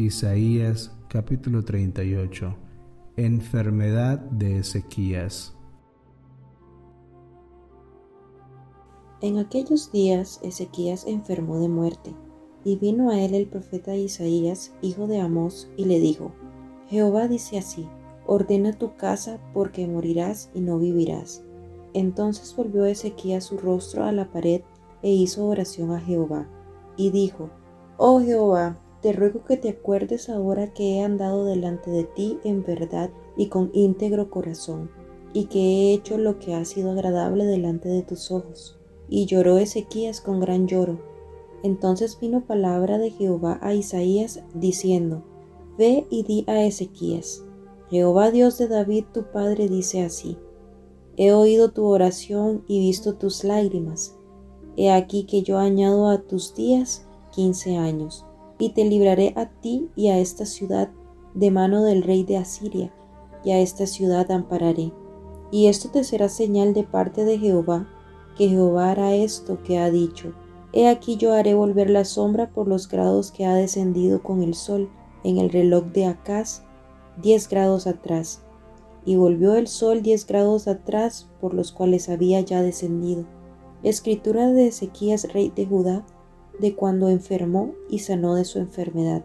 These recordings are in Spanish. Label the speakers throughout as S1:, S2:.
S1: Isaías capítulo 38 Enfermedad de Ezequías
S2: En aquellos días Ezequías enfermó de muerte, y vino a él el profeta Isaías, hijo de Amós, y le dijo, Jehová dice así, ordena tu casa porque morirás y no vivirás. Entonces volvió Ezequías su rostro a la pared e hizo oración a Jehová, y dijo, Oh Jehová, te ruego que te acuerdes ahora que he andado delante de ti en verdad y con íntegro corazón, y que he hecho lo que ha sido agradable delante de tus ojos y lloró Ezequías con gran lloro. Entonces vino palabra de Jehová a Isaías diciendo, Ve y di a Ezequías, Jehová Dios de David tu padre dice así, He oído tu oración y visto tus lágrimas. He aquí que yo añado a tus días quince años, y te libraré a ti y a esta ciudad de mano del rey de Asiria, y a esta ciudad ampararé. Y esto te será señal de parte de Jehová, que Jehová hará esto que ha dicho. He aquí yo haré volver la sombra por los grados que ha descendido con el sol en el reloj de Acaz, diez grados atrás. Y volvió el sol diez grados atrás por los cuales había ya descendido. Escritura de Ezequías, rey de Judá, de cuando enfermó y sanó de su enfermedad.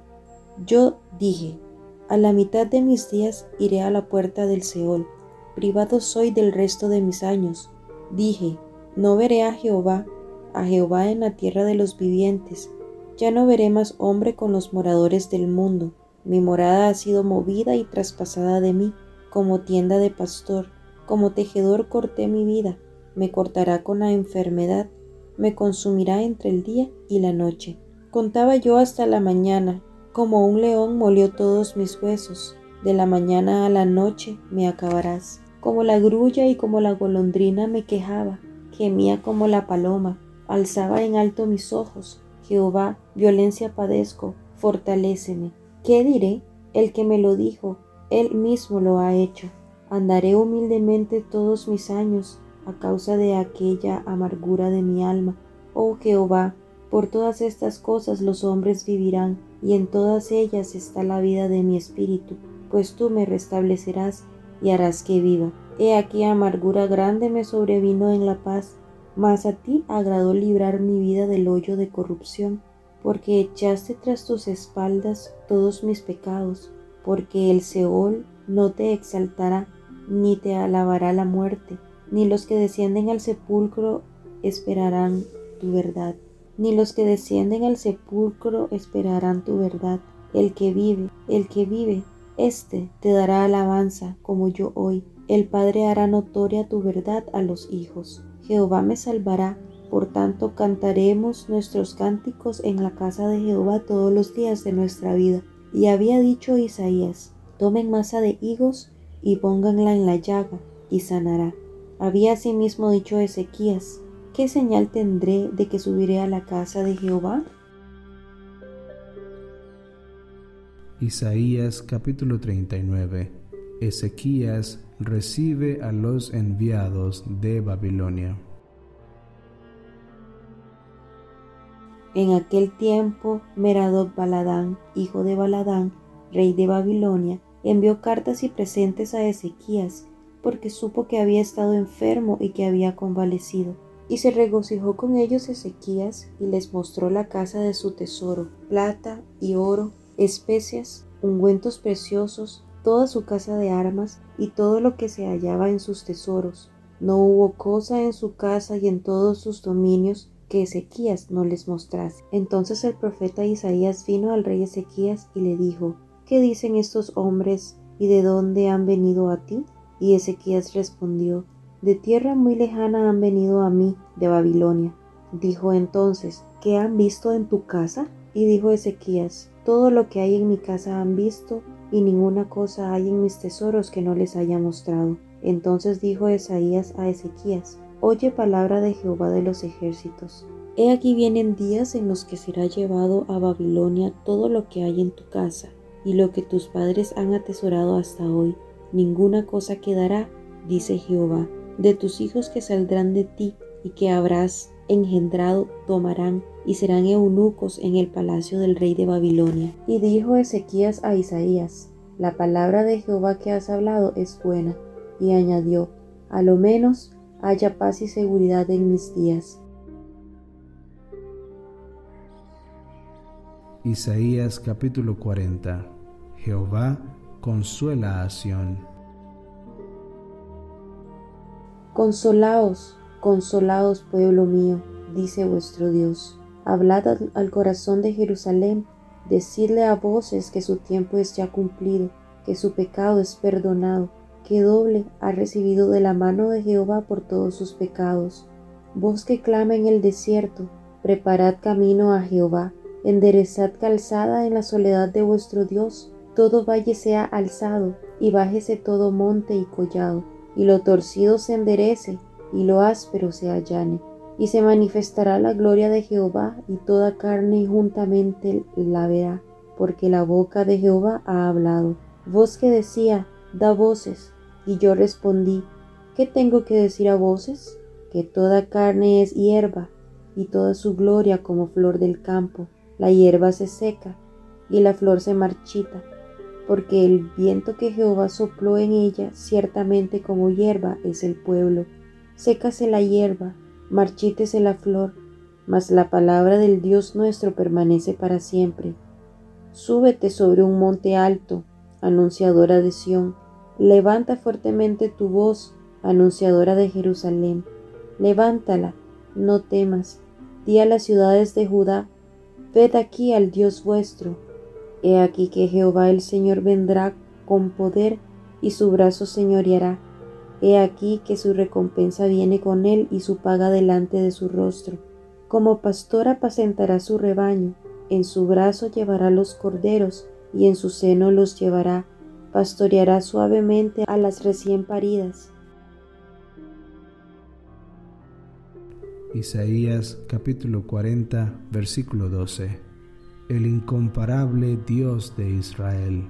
S2: Yo dije, a la mitad de mis días iré a la puerta del Seol, privado soy del resto de mis años. Dije, no veré a Jehová, a Jehová en la tierra de los vivientes. Ya no veré más hombre con los moradores del mundo. Mi morada ha sido movida y traspasada de mí, como tienda de pastor, como tejedor corté mi vida, me cortará con la enfermedad, me consumirá entre el día y la noche. Contaba yo hasta la mañana, como un león molió todos mis huesos, de la mañana a la noche me acabarás. Como la grulla y como la golondrina me quejaba, gemía como la paloma, alzaba en alto mis ojos. Jehová, violencia padezco, fortaléceme. ¿Qué diré? El que me lo dijo, él mismo lo ha hecho. Andaré humildemente todos mis años a causa de aquella amargura de mi alma. Oh Jehová, por todas estas cosas los hombres vivirán, y en todas ellas está la vida de mi espíritu, pues tú me restablecerás y harás que viva. He aquí amargura grande me sobrevino en la paz, mas a ti agradó librar mi vida del hoyo de corrupción, porque echaste tras tus espaldas todos mis pecados, porque el Seol no te exaltará, ni te alabará la muerte, ni los que descienden al sepulcro esperarán tu verdad, ni los que descienden al sepulcro esperarán tu verdad. El que vive, el que vive, éste te dará alabanza como yo hoy el Padre hará notoria tu verdad a los hijos. Jehová me salvará, por tanto cantaremos nuestros cánticos en la casa de Jehová todos los días de nuestra vida. Y había dicho Isaías, tomen masa de higos y pónganla en la llaga, y sanará. Había asimismo dicho Ezequías, ¿qué señal tendré de que subiré a la casa de Jehová?
S1: Isaías capítulo 39 Ezequías recibe a los enviados de Babilonia.
S2: En aquel tiempo, Meradot Baladán, hijo de Baladán, rey de Babilonia, envió cartas y presentes a Ezequías, porque supo que había estado enfermo y que había convalecido. Y se regocijó con ellos Ezequías y les mostró la casa de su tesoro, plata y oro, especias, ungüentos preciosos, toda su casa de armas y todo lo que se hallaba en sus tesoros. No hubo cosa en su casa y en todos sus dominios que Ezequías no les mostrase. Entonces el profeta Isaías vino al rey Ezequías y le dijo, ¿Qué dicen estos hombres y de dónde han venido a ti? Y Ezequías respondió, De tierra muy lejana han venido a mí, de Babilonia. Dijo entonces, ¿qué han visto en tu casa? Y dijo Ezequías, Todo lo que hay en mi casa han visto y ninguna cosa hay en mis tesoros que no les haya mostrado. Entonces dijo Esaías a Ezequías, Oye palabra de Jehová de los ejércitos. He aquí vienen días en los que será llevado a Babilonia todo lo que hay en tu casa, y lo que tus padres han atesorado hasta hoy. Ninguna cosa quedará, dice Jehová, de tus hijos que saldrán de ti y que habrás engendrado tomarán y serán eunucos en el palacio del rey de Babilonia. Y dijo Ezequías a Isaías, la palabra de Jehová que has hablado es buena. Y añadió, a lo menos haya paz y seguridad en mis días.
S1: Isaías capítulo 40 Jehová consuela a Sión.
S2: Consolaos, consolaos pueblo mío, dice vuestro Dios. Hablad al corazón de Jerusalén, decidle a voces que su tiempo es ya cumplido, que su pecado es perdonado, que doble ha recibido de la mano de Jehová por todos sus pecados. Vos que clama en el desierto, preparad camino a Jehová, enderezad calzada en la soledad de vuestro Dios, todo valle sea alzado, y bájese todo monte y collado, y lo torcido se enderece, y lo áspero se allane y se manifestará la gloria de Jehová, y toda carne juntamente la verá, porque la boca de Jehová ha hablado. Voz que decía, da voces, y yo respondí, ¿qué tengo que decir a voces? Que toda carne es hierba, y toda su gloria como flor del campo. La hierba se seca, y la flor se marchita, porque el viento que Jehová sopló en ella, ciertamente como hierba es el pueblo. Sécase la hierba, marchítese la flor, mas la palabra del Dios nuestro permanece para siempre. Súbete sobre un monte alto, anunciadora de Sión, levanta fuertemente tu voz, anunciadora de Jerusalén. Levántala, no temas, di a las ciudades de Judá, ved aquí al Dios vuestro. He aquí que Jehová el Señor vendrá con poder y su brazo señoreará He aquí que su recompensa viene con él y su paga delante de su rostro. Como pastor apacentará su rebaño, en su brazo llevará los corderos y en su seno los llevará, pastoreará suavemente a las recién paridas.
S1: Isaías capítulo 40 versículo 12 El incomparable Dios de Israel.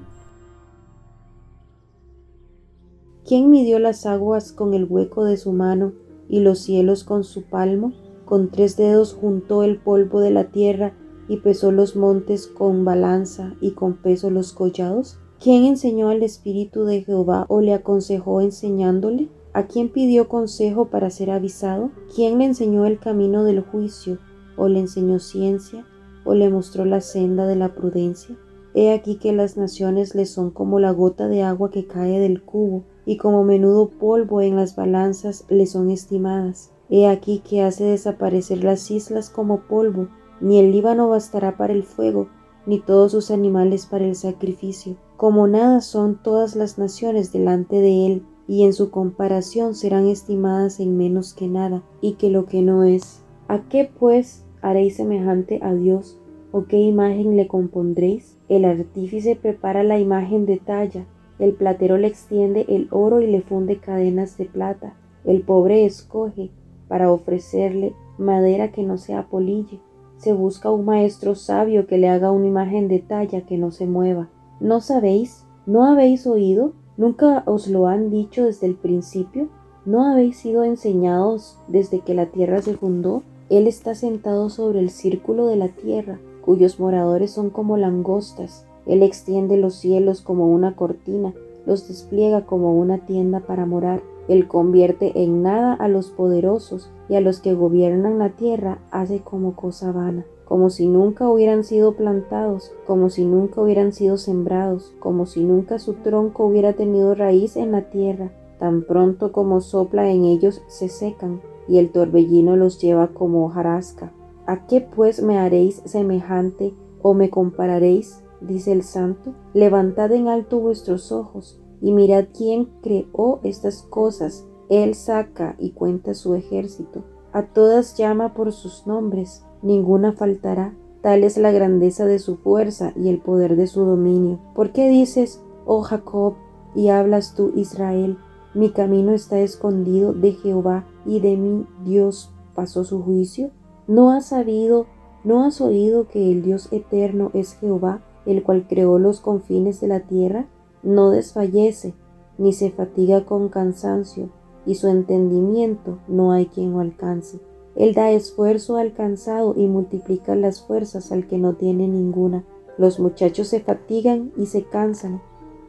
S2: ¿Quién midió las aguas con el hueco de su mano y los cielos con su palmo? Con tres dedos juntó el polvo de la tierra y pesó los montes con balanza y con peso los collados. ¿Quién enseñó al Espíritu de Jehová o le aconsejó enseñándole? ¿A quién pidió consejo para ser avisado? ¿Quién le enseñó el camino del juicio o le enseñó ciencia o le mostró la senda de la prudencia? He aquí que las naciones le son como la gota de agua que cae del cubo y como menudo polvo en las balanzas le son estimadas. He aquí que hace desaparecer las islas como polvo, ni el Líbano bastará para el fuego, ni todos sus animales para el sacrificio. Como nada son todas las naciones delante de él, y en su comparación serán estimadas en menos que nada, y que lo que no es. ¿A qué pues haréis semejante a Dios? ¿O qué imagen le compondréis? El artífice prepara la imagen de talla, el platero le extiende el oro y le funde cadenas de plata. El pobre escoge para ofrecerle madera que no sea polille. Se busca un maestro sabio que le haga una imagen de talla que no se mueva. ¿No sabéis? ¿No habéis oído? ¿Nunca os lo han dicho desde el principio? ¿No habéis sido enseñados desde que la tierra se fundó? Él está sentado sobre el círculo de la tierra, cuyos moradores son como langostas él extiende los cielos como una cortina, los despliega como una tienda para morar. Él convierte en nada a los poderosos y a los que gobiernan la tierra hace como cosa vana, como si nunca hubieran sido plantados, como si nunca hubieran sido sembrados, como si nunca su tronco hubiera tenido raíz en la tierra. Tan pronto como sopla en ellos se secan, y el torbellino los lleva como hojarasca. ¿A qué pues me haréis semejante o me compararéis? dice el santo, levantad en alto vuestros ojos y mirad quién creó estas cosas. Él saca y cuenta su ejército. A todas llama por sus nombres, ninguna faltará. Tal es la grandeza de su fuerza y el poder de su dominio. ¿Por qué dices, oh Jacob, y hablas tú, Israel? Mi camino está escondido de Jehová y de mi Dios pasó su juicio. ¿No has sabido, no has oído que el Dios eterno es Jehová? el cual creó los confines de la tierra, no desfallece, ni se fatiga con cansancio, y su entendimiento no hay quien lo alcance. Él da esfuerzo al cansado y multiplica las fuerzas al que no tiene ninguna. Los muchachos se fatigan y se cansan,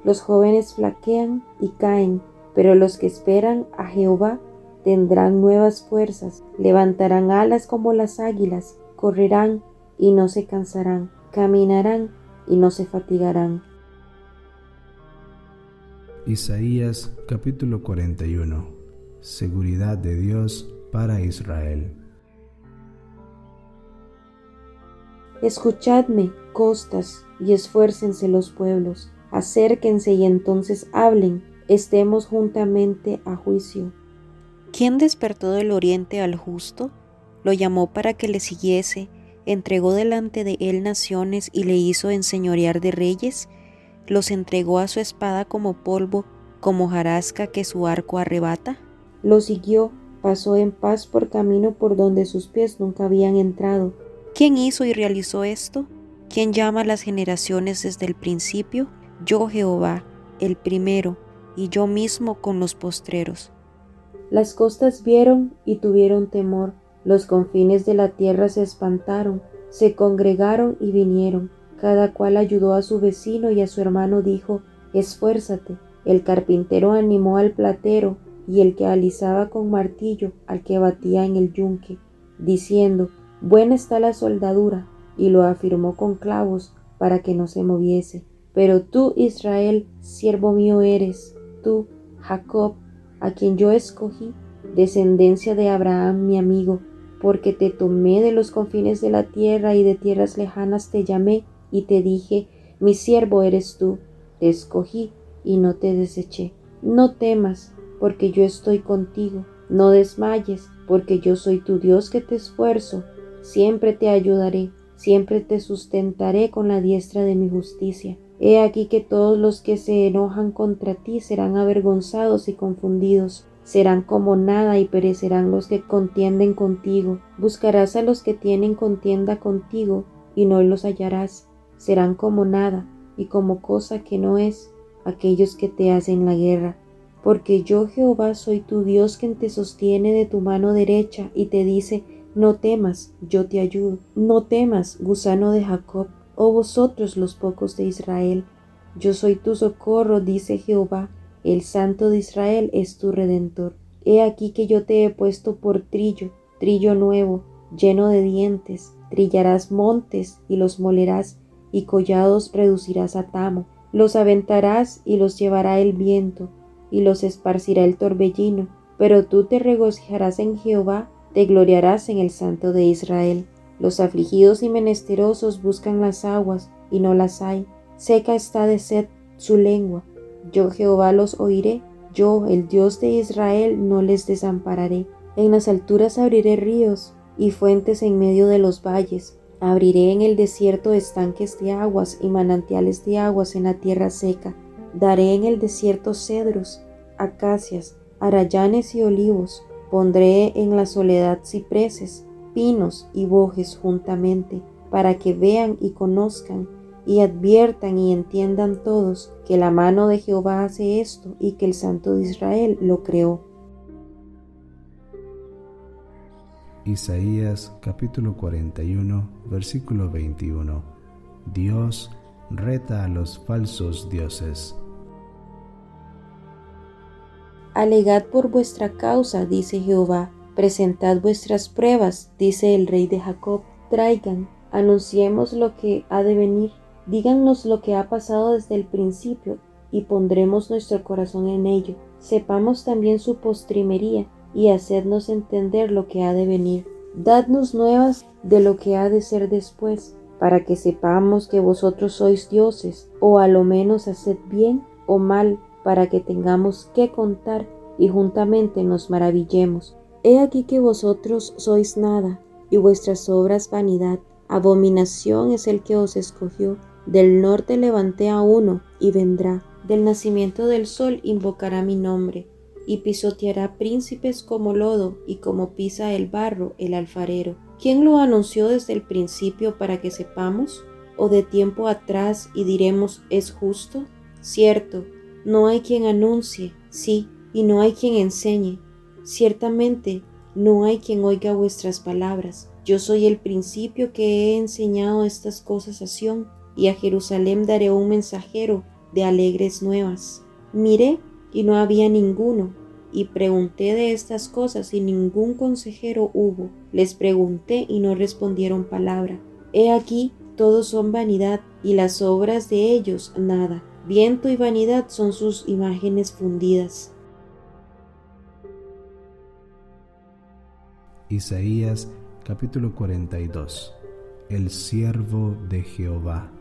S2: los jóvenes flaquean y caen, pero los que esperan a Jehová tendrán nuevas fuerzas, levantarán alas como las águilas, correrán y no se cansarán, caminarán y no se fatigarán.
S1: Isaías capítulo 41 Seguridad de Dios para Israel.
S2: Escuchadme, costas, y esfuércense los pueblos, acérquense y entonces hablen, estemos juntamente a juicio. ¿Quién despertó del oriente al justo? Lo llamó para que le siguiese, entregó delante de él naciones y le hizo enseñorear de reyes, los entregó a su espada como polvo, como jarasca que su arco arrebata. Lo siguió, pasó en paz por camino por donde sus pies nunca habían entrado. ¿Quién hizo y realizó esto? ¿Quién llama a las generaciones desde el principio? Yo Jehová, el primero, y yo mismo con los postreros. Las costas vieron y tuvieron temor, los confines de la tierra se espantaron, se congregaron y vinieron, cada cual ayudó a su vecino y a su hermano dijo, Esfuérzate. El carpintero animó al platero y el que alisaba con martillo al que batía en el yunque, diciendo, Buena está la soldadura, y lo afirmó con clavos para que no se moviese. Pero tú, Israel, siervo mío eres, tú, Jacob, a quien yo escogí, descendencia de Abraham mi amigo, porque te tomé de los confines de la tierra y de tierras lejanas te llamé y te dije, mi siervo eres tú, te escogí y no te deseché. No temas, porque yo estoy contigo, no desmayes, porque yo soy tu Dios que te esfuerzo, siempre te ayudaré, siempre te sustentaré con la diestra de mi justicia. He aquí que todos los que se enojan contra ti serán avergonzados y confundidos, serán como nada y perecerán los que contienden contigo. Buscarás a los que tienen contienda contigo y no los hallarás, serán como nada y como cosa que no es aquellos que te hacen la guerra. Porque yo Jehová soy tu Dios quien te sostiene de tu mano derecha y te dice, no temas, yo te ayudo. No temas, gusano de Jacob, oh vosotros los pocos de Israel. Yo soy tu socorro, dice Jehová, el Santo de Israel es tu redentor. He aquí que yo te he puesto por trillo, trillo nuevo, lleno de dientes. Trillarás montes y los molerás, y collados reducirás a tamo. Los aventarás y los llevará el viento, y los esparcirá el torbellino. Pero tú te regocijarás en Jehová, te gloriarás en el Santo de Israel. Los afligidos y menesterosos buscan las aguas, y no las hay. Seca está de sed su lengua. Yo Jehová los oiré, yo, el Dios de Israel, no les desampararé. En las alturas abriré ríos y fuentes en medio de los valles. Abriré en el desierto estanques de aguas y manantiales de aguas en la tierra seca. Daré en el desierto cedros, acacias, arayanes y olivos Pondré en la soledad cipreses, pinos y bojes juntamente, para que vean y conozcan y adviertan y entiendan todos que la mano de Jehová hace esto y que el Santo de Israel lo creó.
S1: Isaías capítulo 41 versículo 21 Dios reta a los falsos dioses.
S2: Alegad por vuestra causa, dice Jehová, presentad vuestras pruebas, dice el rey de Jacob, traigan, anunciemos lo que ha de venir, díganos lo que ha pasado desde el principio, y pondremos nuestro corazón en ello. Sepamos también su postrimería, y hacednos entender lo que ha de venir. Dadnos nuevas de lo que ha de ser después, para que sepamos que vosotros sois dioses, o a lo menos haced bien o mal, para que tengamos que contar y juntamente nos maravillemos. He aquí que vosotros sois nada, y vuestras obras vanidad. Abominación es el que os escogió. Del norte levanté a uno, y vendrá. Del nacimiento del sol invocará mi nombre, y pisoteará príncipes como lodo, y como pisa el barro el alfarero. ¿Quién lo anunció desde el principio para que sepamos? ¿O de tiempo atrás y diremos es justo? Cierto, no hay quien anuncie, sí, y no hay quien enseñe. Ciertamente, no hay quien oiga vuestras palabras. Yo soy el principio que he enseñado estas cosas a Sión, y a Jerusalén daré un mensajero de alegres nuevas. Miré y no había ninguno, y pregunté de estas cosas y ningún consejero hubo. Les pregunté y no respondieron palabra. He aquí, todos son vanidad, y las obras de ellos nada. Viento y vanidad son sus imágenes fundidas.
S1: Isaías capítulo 42 El siervo de Jehová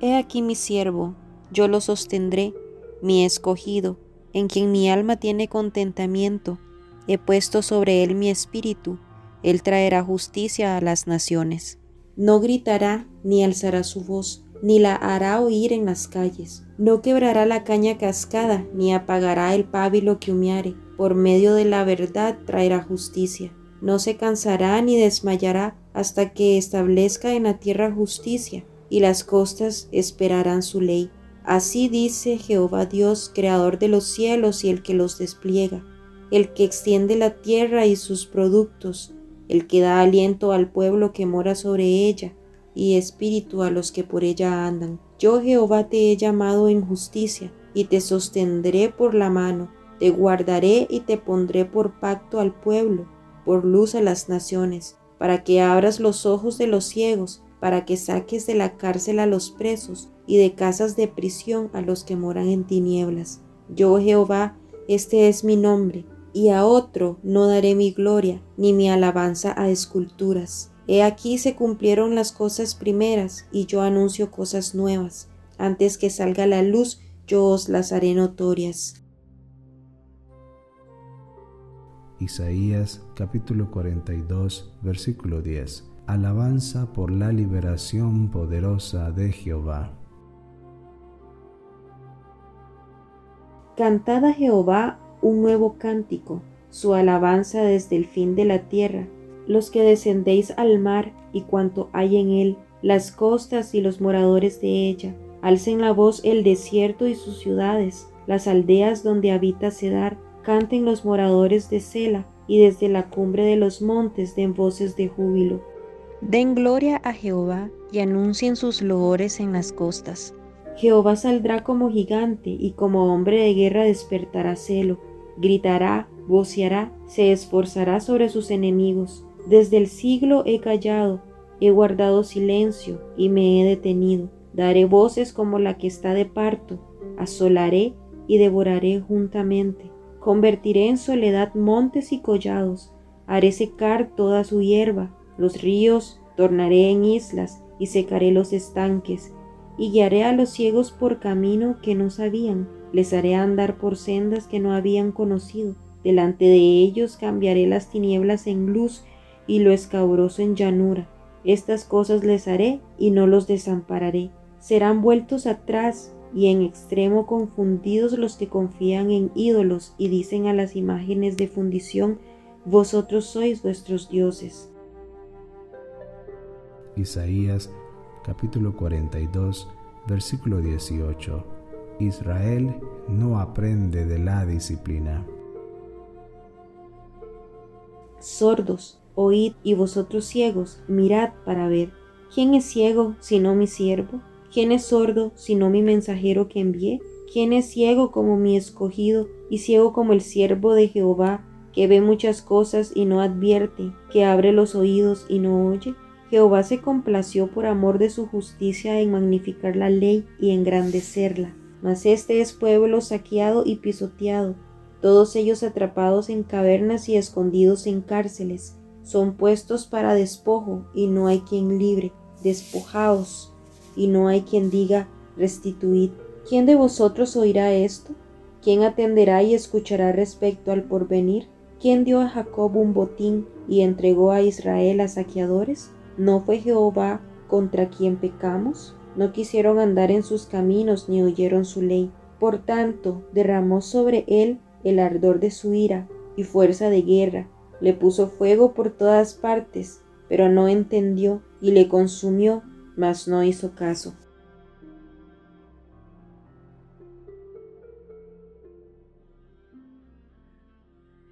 S2: He aquí mi siervo, yo lo sostendré, mi escogido, en quien mi alma tiene contentamiento. He puesto sobre él mi espíritu, él traerá justicia a las naciones. No gritará ni alzará su voz, ni la hará oír en las calles. No quebrará la caña cascada, ni apagará el pábilo que humeare. Por medio de la verdad traerá justicia. No se cansará ni desmayará hasta que establezca en la tierra justicia y las costas esperarán su ley. Así dice Jehová Dios, creador de los cielos y el que los despliega, el que extiende la tierra y sus productos, el que da aliento al pueblo que mora sobre ella, y espíritu a los que por ella andan. Yo Jehová te he llamado en justicia, y te sostendré por la mano, te guardaré y te pondré por pacto al pueblo, por luz a las naciones, para que abras los ojos de los ciegos, para que saques de la cárcel a los presos y de casas de prisión a los que moran en tinieblas. Yo Jehová, este es mi nombre, y a otro no daré mi gloria, ni mi alabanza a esculturas. He aquí se cumplieron las cosas primeras, y yo anuncio cosas nuevas. Antes que salga la luz, yo os las haré notorias.
S1: Isaías capítulo 42 versículo 10 alabanza por la liberación poderosa de Jehová.
S2: Cantad a Jehová un nuevo cántico, su alabanza desde el fin de la tierra, los que descendéis al mar y cuanto hay en él, las costas y los moradores de ella. Alcen la voz el desierto y sus ciudades, las aldeas donde habita Cedar, canten los moradores de Sela, y desde la cumbre de los montes den voces de júbilo. Den gloria a Jehová y anuncien sus loores en las costas. Jehová saldrá como gigante y como hombre de guerra despertará celo, gritará, voceará, se esforzará sobre sus enemigos. Desde el siglo he callado, he guardado silencio y me he detenido. Daré voces como la que está de parto, asolaré y devoraré juntamente. Convertiré en soledad montes y collados, haré secar toda su hierba los ríos tornaré en islas y secaré los estanques, y guiaré a los ciegos por camino que no sabían, les haré andar por sendas que no habían conocido. Delante de ellos cambiaré las tinieblas en luz y lo escabroso en llanura. Estas cosas les haré y no los desampararé. Serán vueltos atrás y en extremo confundidos los que confían en ídolos y dicen a las imágenes de fundición, vosotros sois vuestros dioses.
S1: Isaías capítulo 42 versículo 18. Israel no aprende de la disciplina.
S2: Sordos, oíd y vosotros ciegos, mirad para ver. ¿Quién es ciego sino mi siervo? ¿Quién es sordo sino mi mensajero que envié? ¿Quién es ciego como mi escogido y ciego como el siervo de Jehová, que ve muchas cosas y no advierte, que abre los oídos y no oye? Jehová se complació por amor de su justicia en magnificar la ley y engrandecerla. Mas este es pueblo saqueado y pisoteado, todos ellos atrapados en cavernas y escondidos en cárceles. Son puestos para despojo y no hay quien libre, despojaos y no hay quien diga restituid. ¿Quién de vosotros oirá esto? ¿Quién atenderá y escuchará respecto al porvenir? ¿Quién dio a Jacob un botín y entregó a Israel a saqueadores? ¿No fue Jehová contra quien pecamos? No quisieron andar en sus caminos ni oyeron su ley. Por tanto, derramó sobre él el ardor de su ira y fuerza de guerra. Le puso fuego por todas partes, pero no entendió y le consumió, mas no hizo caso.